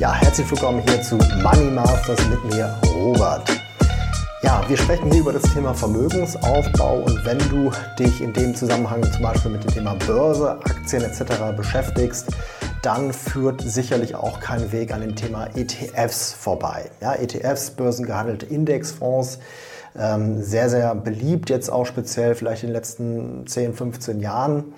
Ja, herzlich willkommen hier zu Money Masters mit mir, Robert. Ja, wir sprechen hier über das Thema Vermögensaufbau und wenn du dich in dem Zusammenhang zum Beispiel mit dem Thema Börse, Aktien etc. beschäftigst, dann führt sicherlich auch kein Weg an dem Thema ETFs vorbei. Ja, ETFs, börsengehandelte Indexfonds, ähm, sehr, sehr beliebt jetzt auch speziell vielleicht in den letzten 10, 15 Jahren.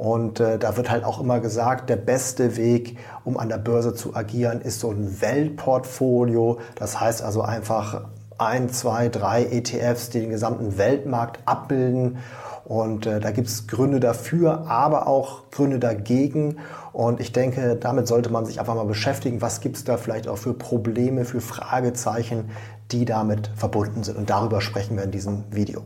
Und äh, da wird halt auch immer gesagt, der beste Weg, um an der Börse zu agieren, ist so ein Weltportfolio. Das heißt also einfach ein, zwei, drei ETFs, die den gesamten Weltmarkt abbilden. Und äh, da gibt es Gründe dafür, aber auch Gründe dagegen. Und ich denke, damit sollte man sich einfach mal beschäftigen. Was gibt es da vielleicht auch für Probleme, für Fragezeichen, die damit verbunden sind? Und darüber sprechen wir in diesem Video.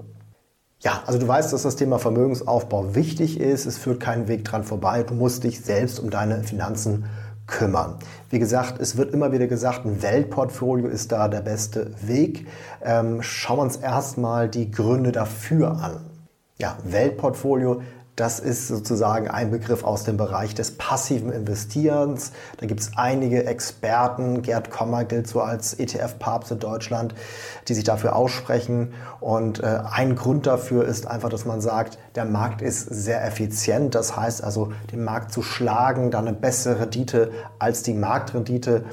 Ja, also du weißt, dass das Thema Vermögensaufbau wichtig ist. Es führt keinen Weg dran vorbei. Du musst dich selbst um deine Finanzen kümmern. Wie gesagt, es wird immer wieder gesagt, ein Weltportfolio ist da der beste Weg. Ähm, schauen wir uns erstmal die Gründe dafür an. Ja, Weltportfolio das ist sozusagen ein Begriff aus dem Bereich des passiven Investierens. Da gibt es einige Experten, Gerd Kommer gilt so als ETF-Papst in Deutschland, die sich dafür aussprechen. Und äh, ein Grund dafür ist einfach, dass man sagt, der Markt ist sehr effizient. Das heißt also, den Markt zu schlagen, da eine bessere Rendite als die Marktrendite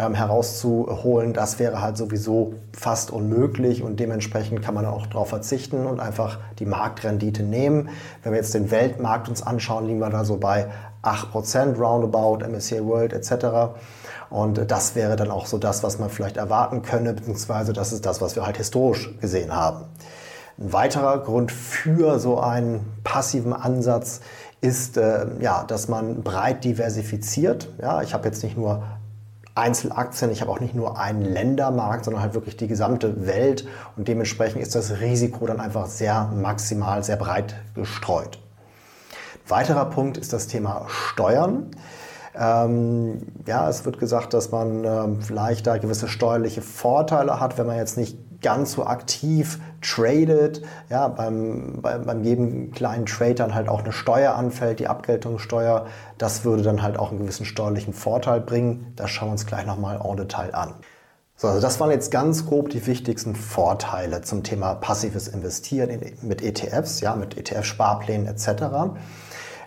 ähm, herauszuholen, das wäre halt sowieso fast unmöglich und dementsprechend kann man auch darauf verzichten und einfach die Marktrendite nehmen. Wenn wir jetzt den Weltmarkt uns anschauen, liegen wir da so bei 8% roundabout, MSCI World etc. Und das wäre dann auch so das, was man vielleicht erwarten könne, beziehungsweise das ist das, was wir halt historisch gesehen haben. Ein weiterer Grund für so einen passiven Ansatz ist, äh, ja, dass man breit diversifiziert. Ja, ich habe jetzt nicht nur Einzelaktien. Ich habe auch nicht nur einen Ländermarkt, sondern halt wirklich die gesamte Welt. Und dementsprechend ist das Risiko dann einfach sehr maximal, sehr breit gestreut. Weiterer Punkt ist das Thema Steuern. Ähm, ja, es wird gesagt, dass man ähm, vielleicht da gewisse steuerliche Vorteile hat, wenn man jetzt nicht ganz so aktiv tradet, ja, beim, bei, beim jedem kleinen Trade dann halt auch eine Steuer anfällt, die Abgeltungssteuer, das würde dann halt auch einen gewissen steuerlichen Vorteil bringen. Das schauen wir uns gleich nochmal en Detail an. So, also das waren jetzt ganz grob die wichtigsten Vorteile zum Thema passives Investieren in, mit ETFs, ja, mit ETF-Sparplänen etc.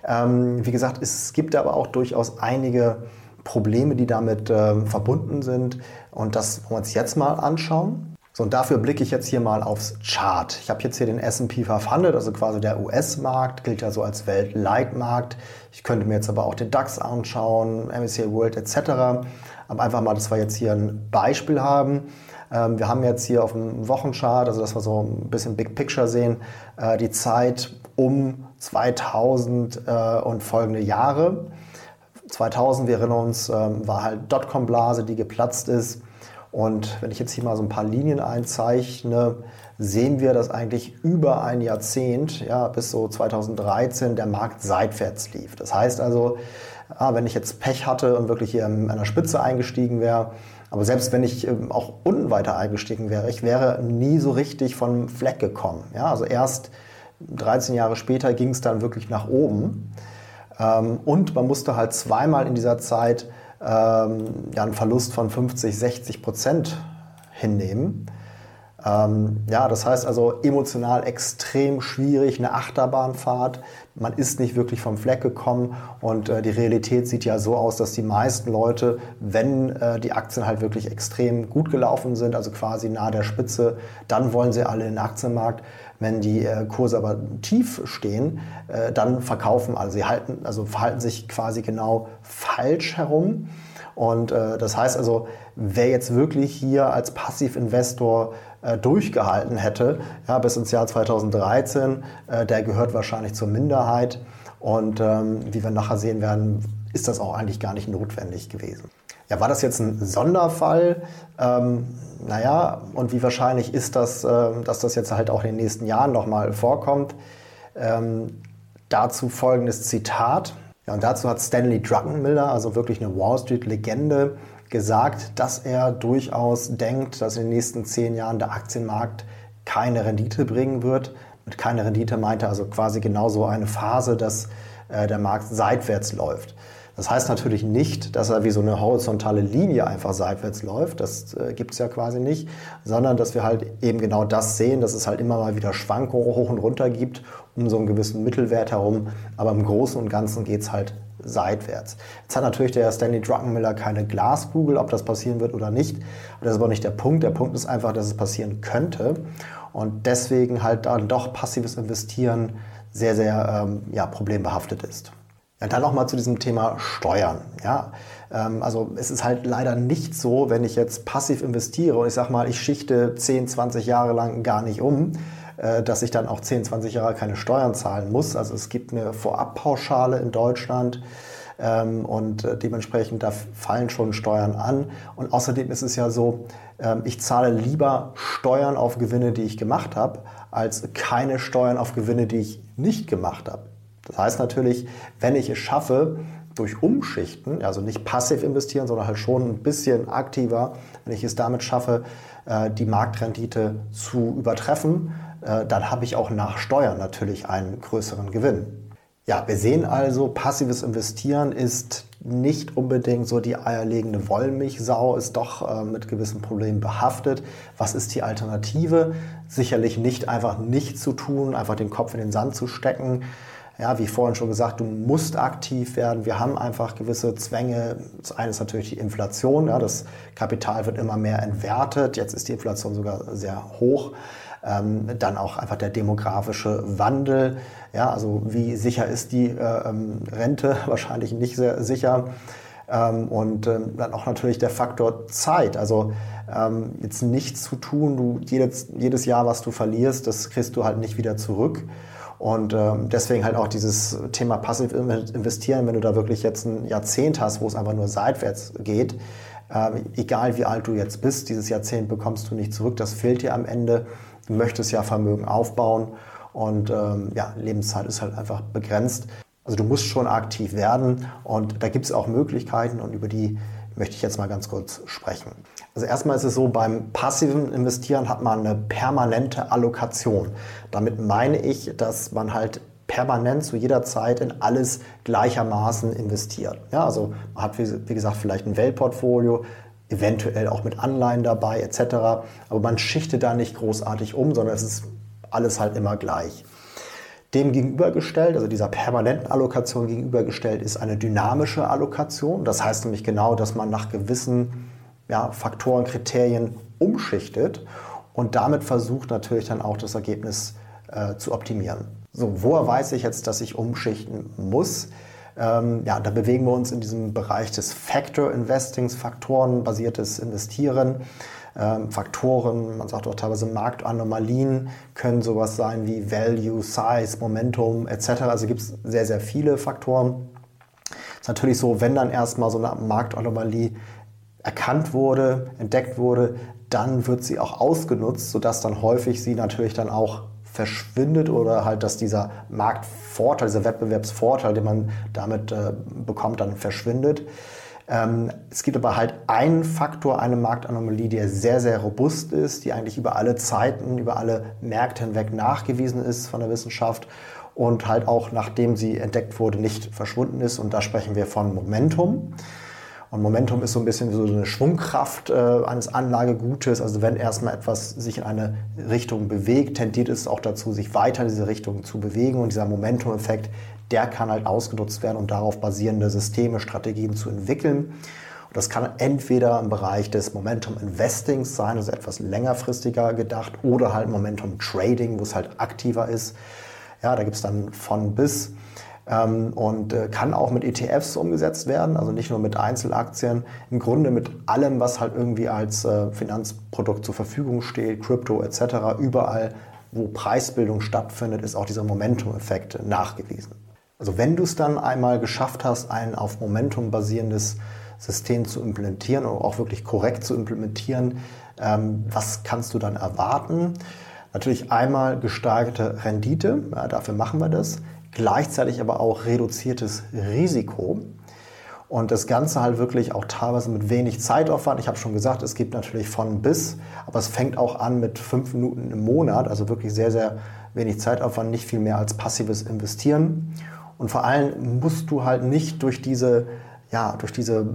Ähm, wie gesagt, es gibt aber auch durchaus einige Probleme, die damit äh, verbunden sind. Und das wollen wir uns jetzt mal anschauen. So, und dafür blicke ich jetzt hier mal aufs Chart. Ich habe jetzt hier den S&P 500, also quasi der US-Markt, gilt ja so als Weltleitmarkt. Ich könnte mir jetzt aber auch den DAX anschauen, MSCI World etc. Aber einfach mal, dass wir jetzt hier ein Beispiel haben. Ähm, wir haben jetzt hier auf dem Wochenchart, also dass wir so ein bisschen Big Picture sehen, äh, die Zeit um 2000 äh, und folgende Jahre. 2000, wir erinnern uns, ähm, war halt Dotcom-Blase, die geplatzt ist. Und wenn ich jetzt hier mal so ein paar Linien einzeichne, sehen wir, dass eigentlich über ein Jahrzehnt, ja, bis so 2013, der Markt seitwärts lief. Das heißt also, wenn ich jetzt Pech hatte und wirklich hier an der Spitze eingestiegen wäre, aber selbst wenn ich ähm, auch unten weiter eingestiegen wäre, ich wäre nie so richtig vom Fleck gekommen. Ja, also erst 13 Jahre später ging es dann wirklich nach oben. Ähm, und man musste halt zweimal in dieser Zeit ähm, ja, einen Verlust von 50, 60 Prozent hinnehmen. Ähm, ja, das heißt also emotional extrem schwierig, eine Achterbahnfahrt. Man ist nicht wirklich vom Fleck gekommen und äh, die Realität sieht ja so aus, dass die meisten Leute, wenn äh, die Aktien halt wirklich extrem gut gelaufen sind, also quasi nahe der Spitze, dann wollen sie alle in den Aktienmarkt. Wenn die äh, Kurse aber tief stehen, äh, dann verkaufen alle. Sie halten, also verhalten sich quasi genau falsch herum. Und äh, das heißt also, wer jetzt wirklich hier als Passivinvestor durchgehalten hätte, ja, bis ins Jahr 2013, äh, der gehört wahrscheinlich zur Minderheit. Und ähm, wie wir nachher sehen werden, ist das auch eigentlich gar nicht notwendig gewesen. Ja, war das jetzt ein Sonderfall? Ähm, naja, und wie wahrscheinlich ist das, äh, dass das jetzt halt auch in den nächsten Jahren nochmal vorkommt? Ähm, dazu folgendes Zitat. Ja, und dazu hat Stanley Druckenmiller, also wirklich eine Wall Street-Legende, gesagt, dass er durchaus denkt, dass in den nächsten zehn Jahren der Aktienmarkt keine Rendite bringen wird. Mit keine Rendite meint er also quasi genauso eine Phase, dass äh, der Markt seitwärts läuft. Das heißt natürlich nicht, dass er wie so eine horizontale Linie einfach seitwärts läuft. Das äh, gibt es ja quasi nicht, sondern dass wir halt eben genau das sehen, dass es halt immer mal wieder Schwankungen hoch und runter gibt um so einen gewissen Mittelwert herum. Aber im Großen und Ganzen geht es halt seitwärts. Jetzt hat natürlich der Stanley Druckenmiller keine Glaskugel, ob das passieren wird oder nicht. Das ist aber nicht der Punkt. Der Punkt ist einfach, dass es passieren könnte. Und deswegen halt dann doch passives Investieren sehr, sehr ähm, ja, problembehaftet ist. Ja, dann nochmal zu diesem Thema Steuern. Ja, ähm, also es ist halt leider nicht so, wenn ich jetzt passiv investiere und ich sage mal, ich schichte 10, 20 Jahre lang gar nicht um, äh, dass ich dann auch 10, 20 Jahre keine Steuern zahlen muss. Also es gibt eine Vorabpauschale in Deutschland ähm, und äh, dementsprechend da fallen schon Steuern an. Und außerdem ist es ja so, ähm, ich zahle lieber Steuern auf Gewinne, die ich gemacht habe, als keine Steuern auf Gewinne, die ich nicht gemacht habe. Das heißt natürlich, wenn ich es schaffe, durch Umschichten, also nicht passiv investieren, sondern halt schon ein bisschen aktiver, wenn ich es damit schaffe, äh, die Marktrendite zu übertreffen, äh, dann habe ich auch nach Steuern natürlich einen größeren Gewinn. Ja, wir sehen also, passives Investieren ist nicht unbedingt so die eierlegende Wollmilchsau, ist doch äh, mit gewissen Problemen behaftet. Was ist die Alternative? Sicherlich nicht einfach nichts zu tun, einfach den Kopf in den Sand zu stecken. Ja, wie vorhin schon gesagt, du musst aktiv werden. Wir haben einfach gewisse Zwänge. Das eine ist natürlich die Inflation. Ja, das Kapital wird immer mehr entwertet. Jetzt ist die Inflation sogar sehr hoch. Ähm, dann auch einfach der demografische Wandel. Ja, also wie sicher ist die äh, ähm, Rente? Wahrscheinlich nicht sehr sicher. Ähm, und ähm, dann auch natürlich der Faktor Zeit. Also ähm, jetzt nichts zu tun, du jedes, jedes Jahr, was du verlierst, das kriegst du halt nicht wieder zurück. Und ähm, deswegen halt auch dieses Thema passiv investieren, wenn du da wirklich jetzt ein Jahrzehnt hast, wo es einfach nur seitwärts geht, ähm, egal wie alt du jetzt bist, dieses Jahrzehnt bekommst du nicht zurück, das fehlt dir am Ende. Du möchtest ja Vermögen aufbauen und ähm, ja, Lebenszeit ist halt einfach begrenzt. Also du musst schon aktiv werden und da gibt es auch Möglichkeiten und über die möchte ich jetzt mal ganz kurz sprechen. Also erstmal ist es so, beim passiven Investieren hat man eine permanente Allokation. Damit meine ich, dass man halt permanent zu jeder Zeit in alles gleichermaßen investiert. Ja, also man hat, wie, gesagt, vielleicht ein Weltportfolio, eventuell auch mit Anleihen dabei etc. Aber man schichtet da nicht großartig um, sondern es ist alles halt immer gleich. Dem gegenübergestellt, also dieser permanenten Allokation gegenübergestellt, ist eine dynamische Allokation. Das heißt nämlich genau, dass man nach gewissen ja, Faktoren, Kriterien umschichtet und damit versucht natürlich dann auch das Ergebnis äh, zu optimieren. So, woher weiß ich jetzt, dass ich umschichten muss? Ähm, ja, da bewegen wir uns in diesem Bereich des Factor Investings, Faktorenbasiertes Investieren. Ähm, Faktoren, man sagt auch teilweise Marktanomalien, können sowas sein wie Value, Size, Momentum etc. Also gibt es sehr, sehr viele Faktoren. Ist natürlich so, wenn dann erstmal so eine Marktanomalie erkannt wurde, entdeckt wurde, dann wird sie auch ausgenutzt, sodass dann häufig sie natürlich dann auch verschwindet oder halt, dass dieser Marktvorteil, dieser Wettbewerbsvorteil, den man damit äh, bekommt, dann verschwindet. Ähm, es gibt aber halt einen Faktor, eine Marktanomalie, die sehr, sehr robust ist, die eigentlich über alle Zeiten, über alle Märkte hinweg nachgewiesen ist von der Wissenschaft und halt auch nachdem sie entdeckt wurde, nicht verschwunden ist. Und da sprechen wir von Momentum. Und Momentum ist so ein bisschen wie so eine Schwungkraft äh, eines Anlagegutes. Also wenn erstmal etwas sich in eine Richtung bewegt, tendiert es auch dazu, sich weiter in diese Richtung zu bewegen. Und dieser Momentum-Effekt, der kann halt ausgenutzt werden, um darauf basierende Systeme, Strategien zu entwickeln. Und das kann entweder im Bereich des Momentum Investings sein, also etwas längerfristiger gedacht, oder halt Momentum Trading, wo es halt aktiver ist. Ja, da gibt es dann von bis und äh, kann auch mit ETFs umgesetzt werden, also nicht nur mit Einzelaktien, im Grunde mit allem, was halt irgendwie als äh, Finanzprodukt zur Verfügung steht, Krypto etc. Überall, wo Preisbildung stattfindet, ist auch dieser Momentum-Effekt nachgewiesen. Also wenn du es dann einmal geschafft hast, ein auf Momentum basierendes System zu implementieren und auch wirklich korrekt zu implementieren, ähm, was kannst du dann erwarten? Natürlich einmal gesteigerte Rendite, ja, dafür machen wir das, gleichzeitig aber auch reduziertes Risiko. Und das Ganze halt wirklich auch teilweise mit wenig Zeitaufwand. Ich habe schon gesagt, es gibt natürlich von bis, aber es fängt auch an mit fünf Minuten im Monat, also wirklich sehr, sehr wenig Zeitaufwand, nicht viel mehr als passives Investieren. Und vor allem musst du halt nicht durch diese ja, durch diese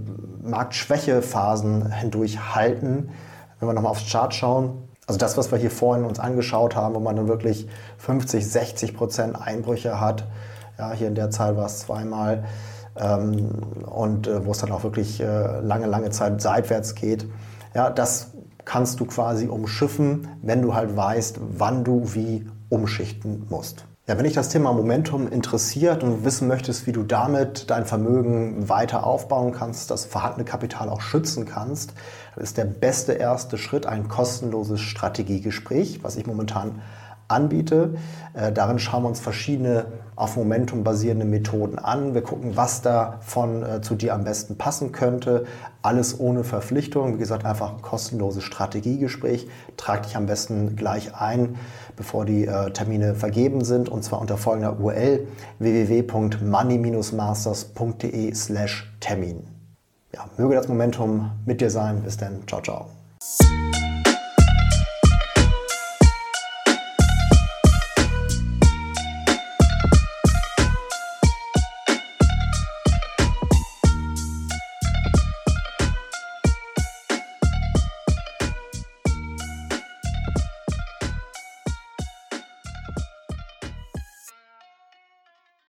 Marktschwächephasen hindurch halten. Wenn wir nochmal aufs Chart schauen, also das, was wir hier vorhin uns angeschaut haben, wo man dann wirklich 50, 60 Prozent Einbrüche hat, ja, hier in der Zahl war es zweimal, ähm, und äh, wo es dann auch wirklich äh, lange, lange Zeit seitwärts geht, ja, das kannst du quasi umschiffen, wenn du halt weißt, wann du wie umschichten musst. Ja, wenn dich das Thema Momentum interessiert und wissen möchtest, wie du damit dein Vermögen weiter aufbauen kannst, das vorhandene Kapital auch schützen kannst, ist der beste erste Schritt ein kostenloses Strategiegespräch, was ich momentan anbiete. Äh, darin schauen wir uns verschiedene auf Momentum basierende Methoden an. Wir gucken, was davon äh, zu dir am besten passen könnte. Alles ohne Verpflichtung. Wie gesagt, einfach ein kostenloses Strategiegespräch. Trag dich am besten gleich ein, bevor die äh, Termine vergeben sind. Und zwar unter folgender URL www.money-masters.de slash Termin. Ja, möge das Momentum mit dir sein. Bis dann. Ciao, ciao.